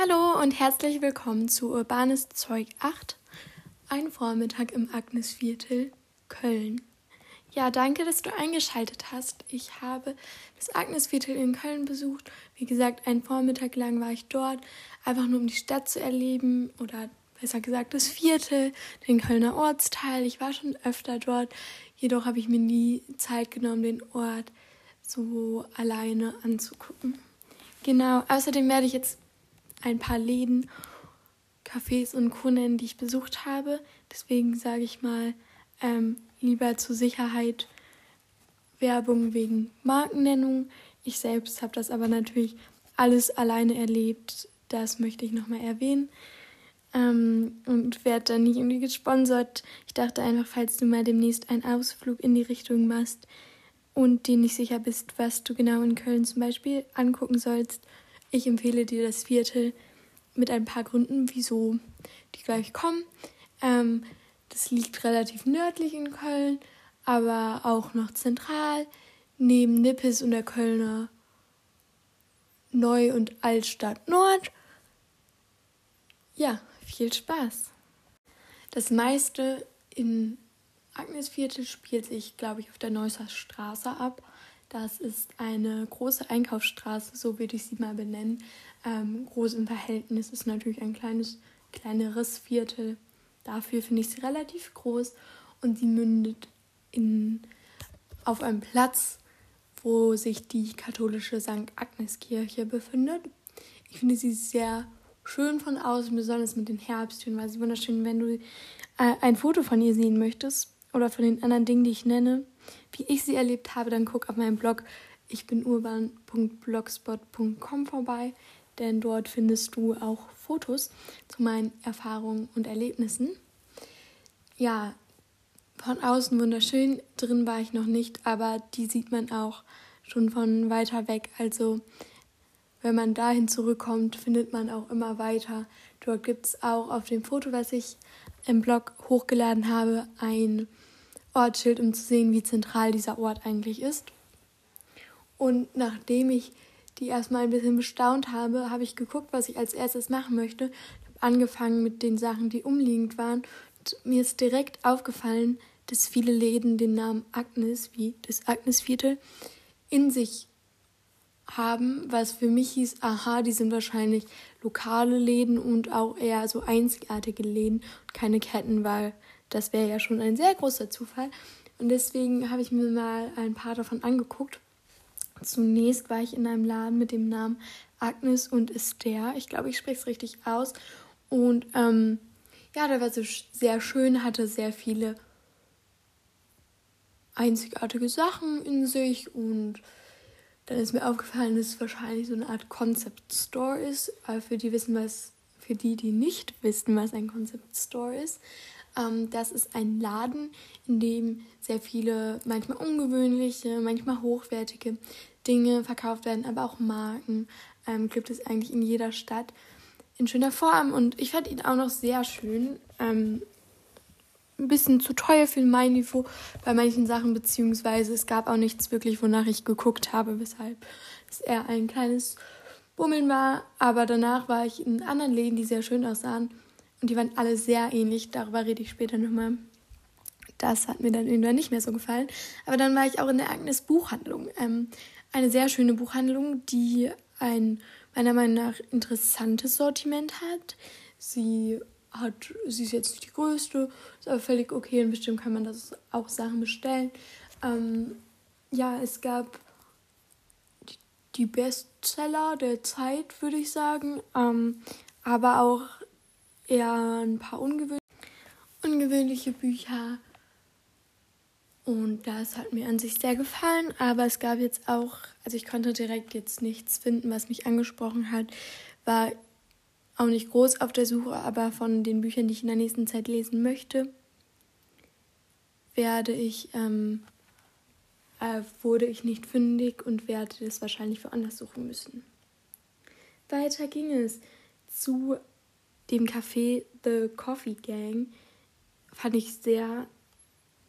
Hallo und herzlich willkommen zu Urbanes Zeug 8, ein Vormittag im Agnesviertel Köln. Ja, danke, dass du eingeschaltet hast. Ich habe das Agnesviertel in Köln besucht. Wie gesagt, einen Vormittag lang war ich dort, einfach nur um die Stadt zu erleben oder besser gesagt das Viertel, den Kölner Ortsteil. Ich war schon öfter dort, jedoch habe ich mir nie Zeit genommen, den Ort so alleine anzugucken. Genau, außerdem werde ich jetzt ein paar Läden, Cafés und nennen, die ich besucht habe. Deswegen sage ich mal ähm, lieber zur Sicherheit Werbung wegen Markennennung. Ich selbst habe das aber natürlich alles alleine erlebt. Das möchte ich nochmal erwähnen. Ähm, und werde dann nicht irgendwie gesponsert. Ich dachte einfach, falls du mal demnächst einen Ausflug in die Richtung machst und dir nicht sicher bist, was du genau in Köln zum Beispiel angucken sollst, ich empfehle dir das Viertel mit ein paar Gründen, wieso die gleich kommen. Ähm, das liegt relativ nördlich in Köln, aber auch noch zentral, neben Nippes und der Kölner Neu- und Altstadt Nord. Ja, viel Spaß. Das meiste in Agnesviertel spielt sich, glaube ich, auf der Neusser Straße ab. Das ist eine große Einkaufsstraße, so würde ich sie mal benennen. Ähm, groß im Verhältnis ist natürlich ein kleines, kleineres Viertel. Dafür finde ich sie relativ groß und sie mündet in, auf einem Platz, wo sich die katholische St. Agnes Kirche befindet. Ich finde sie sehr schön von außen, besonders mit den Herbsttönen, weil sie wunderschön, wenn du äh, ein Foto von ihr sehen möchtest oder von den anderen Dingen, die ich nenne, wie ich sie erlebt habe, dann guck auf meinem Blog ich bin urban.blogspot.com vorbei, denn dort findest du auch Fotos zu meinen Erfahrungen und Erlebnissen. Ja, von außen wunderschön, drin war ich noch nicht, aber die sieht man auch schon von weiter weg. Also wenn man dahin zurückkommt, findet man auch immer weiter. Dort gibt es auch auf dem Foto, was ich im Blog hochgeladen habe, ein Ortsschild, um zu sehen, wie zentral dieser Ort eigentlich ist. Und nachdem ich die erstmal ein bisschen bestaunt habe, habe ich geguckt, was ich als erstes machen möchte. Ich habe angefangen mit den Sachen, die umliegend waren. Und mir ist direkt aufgefallen, dass viele Läden den Namen Agnes, wie das Agnesviertel, in sich haben, was für mich hieß, aha, die sind wahrscheinlich lokale Läden und auch eher so einzigartige Läden und keine Ketten, weil das wäre ja schon ein sehr großer Zufall. Und deswegen habe ich mir mal ein paar davon angeguckt. Zunächst war ich in einem Laden mit dem Namen Agnes und Esther. Ich glaube, ich spreche es richtig aus. Und ähm, ja, der war so sehr schön, hatte sehr viele einzigartige Sachen in sich und dann ist mir aufgefallen, dass es wahrscheinlich so eine Art Concept Store ist. Für die wissen was, für die, die nicht wissen, was ein Concept Store ist, ähm, das ist ein Laden, in dem sehr viele, manchmal ungewöhnliche, manchmal hochwertige Dinge verkauft werden, aber auch Marken ähm, gibt es eigentlich in jeder Stadt in schöner Form. Und ich fand ihn auch noch sehr schön. Ähm, ein bisschen zu teuer für mein Niveau bei manchen Sachen, beziehungsweise es gab auch nichts wirklich, wonach ich geguckt habe, weshalb es eher ein kleines Bummeln war. Aber danach war ich in anderen Läden, die sehr schön aussahen. Und die waren alle sehr ähnlich. Darüber rede ich später nochmal. Das hat mir dann irgendwann nicht mehr so gefallen. Aber dann war ich auch in der Agnes Buchhandlung. Ähm, eine sehr schöne Buchhandlung, die ein meiner Meinung nach interessantes Sortiment hat. Sie hat, sie ist jetzt nicht die größte, ist aber völlig okay und bestimmt kann man das auch Sachen bestellen. Ähm, ja, es gab die, Bestseller der Zeit, würde ich sagen, ähm, aber auch eher ein paar ungewöhnliche, ungewöhnliche Bücher. Und das hat mir an sich sehr gefallen, aber es gab jetzt auch, also ich konnte direkt jetzt nichts finden, was mich angesprochen hat, war auch nicht groß auf der Suche, aber von den Büchern, die ich in der nächsten Zeit lesen möchte, werde ich, ähm, äh, wurde ich nicht fündig und werde das wahrscheinlich woanders suchen müssen. Weiter ging es zu dem Café The Coffee Gang fand ich sehr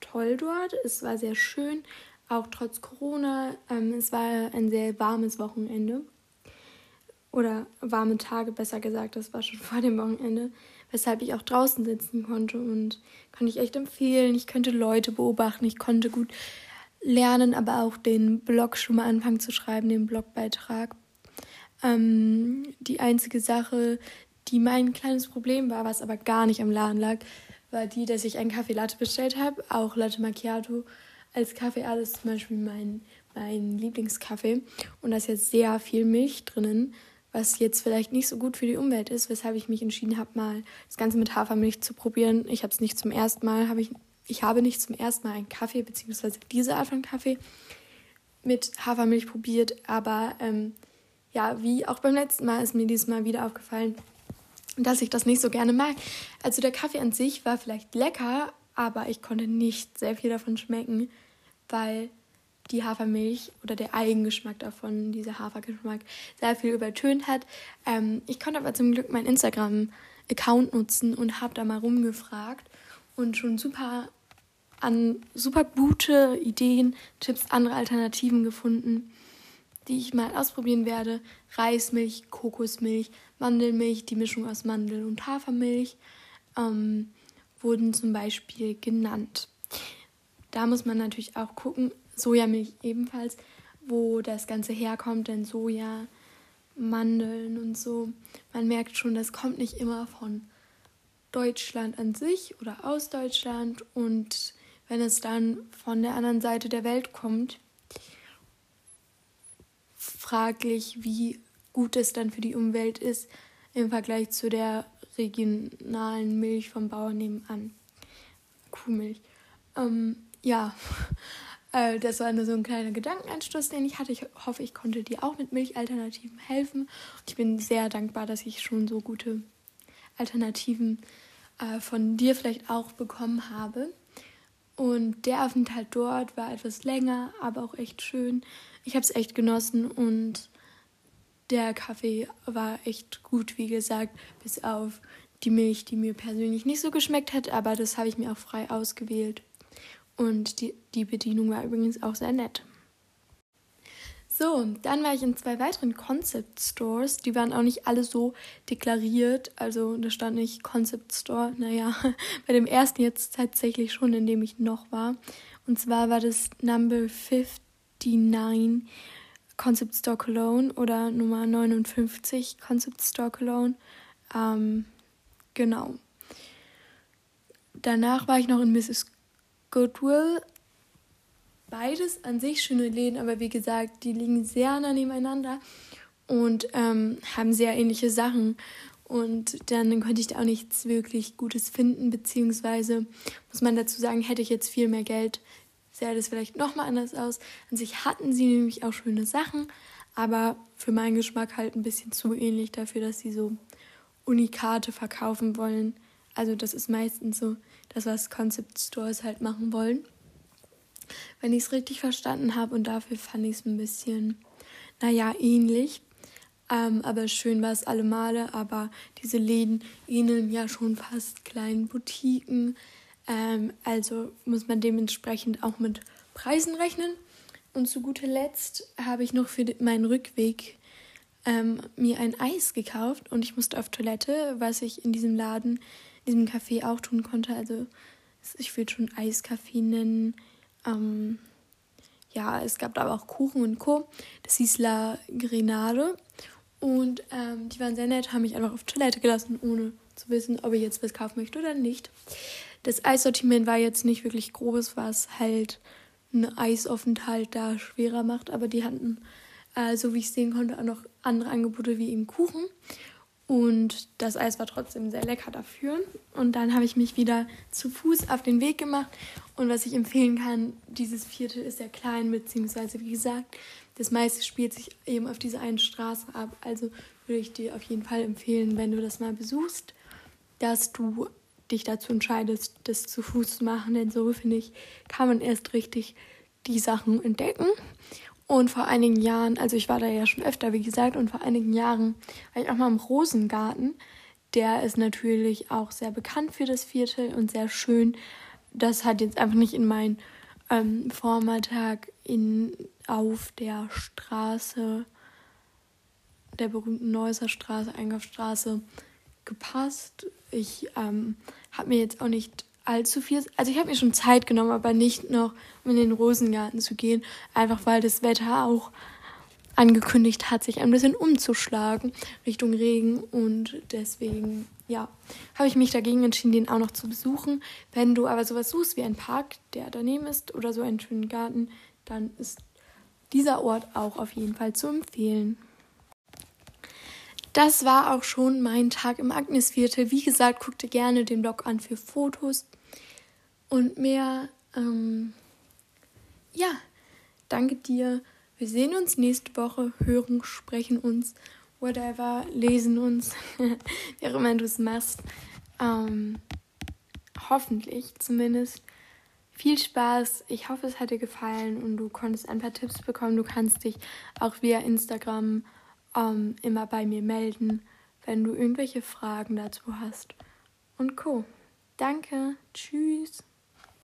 toll dort. Es war sehr schön, auch trotz Corona. Ähm, es war ein sehr warmes Wochenende. oder warme Tage besser gesagt, das war schon vor dem Wochenende, weshalb ich auch draußen sitzen konnte und kann ich echt empfehlen. Ich könnte Leute beobachten, ich konnte gut lernen, aber auch den Blog schon mal anfangen zu schreiben, den Blogbeitrag. Ähm, die einzige Sache, die mein kleines Problem war, was aber gar nicht am Laden lag, war die, dass ich einen Kaffee Latte bestellt habe, auch Latte Macchiato als Kaffee, alles zum Beispiel mein, mein Lieblingskaffee. Und da ist jetzt sehr viel Milch drinnen, was jetzt vielleicht nicht so gut für die Umwelt ist, weshalb ich mich entschieden habe, mal das Ganze mit Hafermilch zu probieren. Ich habe es nicht zum ersten Mal, habe ich, ich habe nicht zum ersten Mal einen Kaffee, beziehungsweise diese Art von Kaffee mit Hafermilch probiert, aber ähm, ja, wie auch beim letzten Mal ist mir dieses Mal wieder aufgefallen, dass ich das nicht so gerne mag. Also der Kaffee an sich war vielleicht lecker, aber ich konnte nicht sehr viel davon schmecken, weil die Hafermilch oder der Eigengeschmack davon, dieser Hafergeschmack, sehr viel übertönt hat. Ähm, ich konnte aber zum Glück meinen Instagram-Account nutzen und habe da mal rumgefragt und schon super an super gute Ideen, Tipps, andere Alternativen gefunden, die ich mal ausprobieren werde. Reismilch, Kokosmilch, Mandelmilch, die Mischung aus Mandel und Hafermilch ähm, wurden zum Beispiel genannt. Da muss man natürlich auch gucken, Sojamilch ebenfalls, wo das Ganze herkommt, denn Soja, Mandeln und so. Man merkt schon, das kommt nicht immer von Deutschland an sich oder aus Deutschland und wenn es dann von der anderen Seite der Welt kommt, fraglich, wie gut es dann für die Umwelt ist im Vergleich zu der regionalen Milch vom Bauern nebenan. Kuhmilch. Ähm, ja, äh, das war nur so ein kleiner Gedankenanstoß, den ich hatte. Ich hoffe, ich konnte dir auch mit Milchalternativen helfen. Und ich bin sehr dankbar, dass ich schon so gute Alternativen äh, von dir vielleicht auch bekommen habe. Und der Aufenthalt dort war etwas länger, aber auch echt schön. Ich habe es echt genossen und der Kaffee war echt gut, wie gesagt, bis auf die Milch, die mir persönlich nicht so geschmeckt hat, aber das habe ich mir auch frei ausgewählt. Und die, die Bedienung war übrigens auch sehr nett. So, dann war ich in zwei weiteren Concept Stores. Die waren auch nicht alle so deklariert. Also da stand nicht Concept Store. Naja, bei dem ersten jetzt tatsächlich schon, in dem ich noch war. Und zwar war das Number 59 Concept Store Cologne oder Nummer 59 Concept Store Cologne. Ähm, genau. Danach war ich noch in Mrs. Goodwill. Beides an sich schöne Läden, aber wie gesagt, die liegen sehr nah nebeneinander und ähm, haben sehr ähnliche Sachen. Und dann konnte ich da auch nichts wirklich Gutes finden, beziehungsweise muss man dazu sagen, hätte ich jetzt viel mehr Geld, sähe das vielleicht nochmal anders aus. An sich hatten sie nämlich auch schöne Sachen, aber für meinen Geschmack halt ein bisschen zu ähnlich dafür, dass sie so Unikate verkaufen wollen. Also das ist meistens so das, was Concept Stores halt machen wollen. Wenn ich es richtig verstanden habe und dafür fand ich es ein bisschen, naja, ähnlich. Ähm, aber schön war es alle Male, aber diese Läden ähneln ja schon fast kleinen Boutiquen. Ähm, also muss man dementsprechend auch mit Preisen rechnen. Und zu guter Letzt habe ich noch für meinen Rückweg ähm, mir ein Eis gekauft und ich musste auf Toilette, was ich in diesem Laden, in diesem Café auch tun konnte. Also ich würde schon Eiskaffee nennen. Ähm, ja, es gab aber auch Kuchen und Co. Das hieß La Grenade. Und ähm, die waren sehr nett, haben mich einfach auf Toilette gelassen, ohne zu wissen, ob ich jetzt was kaufen möchte oder nicht. Das Eissortiment war jetzt nicht wirklich grobes, was halt einen Eisaufenthalt da schwerer macht, aber die hatten, äh, so wie ich sehen konnte, auch noch andere Angebote wie eben Kuchen. Und das Eis war trotzdem sehr lecker dafür. Und dann habe ich mich wieder zu Fuß auf den Weg gemacht. Und was ich empfehlen kann, dieses Viertel ist sehr klein, beziehungsweise wie gesagt, das meiste spielt sich eben auf dieser einen Straße ab. Also würde ich dir auf jeden Fall empfehlen, wenn du das mal besuchst, dass du dich dazu entscheidest, das zu Fuß zu machen. Denn so, finde ich, kann man erst richtig die Sachen entdecken. Und vor einigen Jahren, also ich war da ja schon öfter, wie gesagt, und vor einigen Jahren war ich auch mal im Rosengarten. Der ist natürlich auch sehr bekannt für das Viertel und sehr schön. Das hat jetzt einfach nicht in meinen ähm, Vormittag in, auf der Straße der berühmten Neusser Straße, Einkaufsstraße gepasst. Ich ähm, habe mir jetzt auch nicht allzu viel, also ich habe mir schon Zeit genommen, aber nicht noch, um in den Rosengarten zu gehen, einfach weil das Wetter auch angekündigt hat, sich ein bisschen umzuschlagen Richtung Regen und deswegen, ja, habe ich mich dagegen entschieden, den auch noch zu besuchen. Wenn du aber sowas suchst wie ein Park, der daneben ist oder so einen schönen Garten, dann ist dieser Ort auch auf jeden Fall zu empfehlen. Das war auch schon mein Tag im Agnesviertel. Wie gesagt, guck dir gerne den Blog an für Fotos und mehr. Ähm, ja, danke dir. Wir sehen uns nächste Woche, hören, sprechen uns, whatever, lesen uns, wie auch immer du es machst. Ähm, hoffentlich zumindest. Viel Spaß. Ich hoffe, es hat dir gefallen und du konntest ein paar Tipps bekommen. Du kannst dich auch via Instagram ähm, immer bei mir melden, wenn du irgendwelche Fragen dazu hast. Und Co. Danke. Tschüss.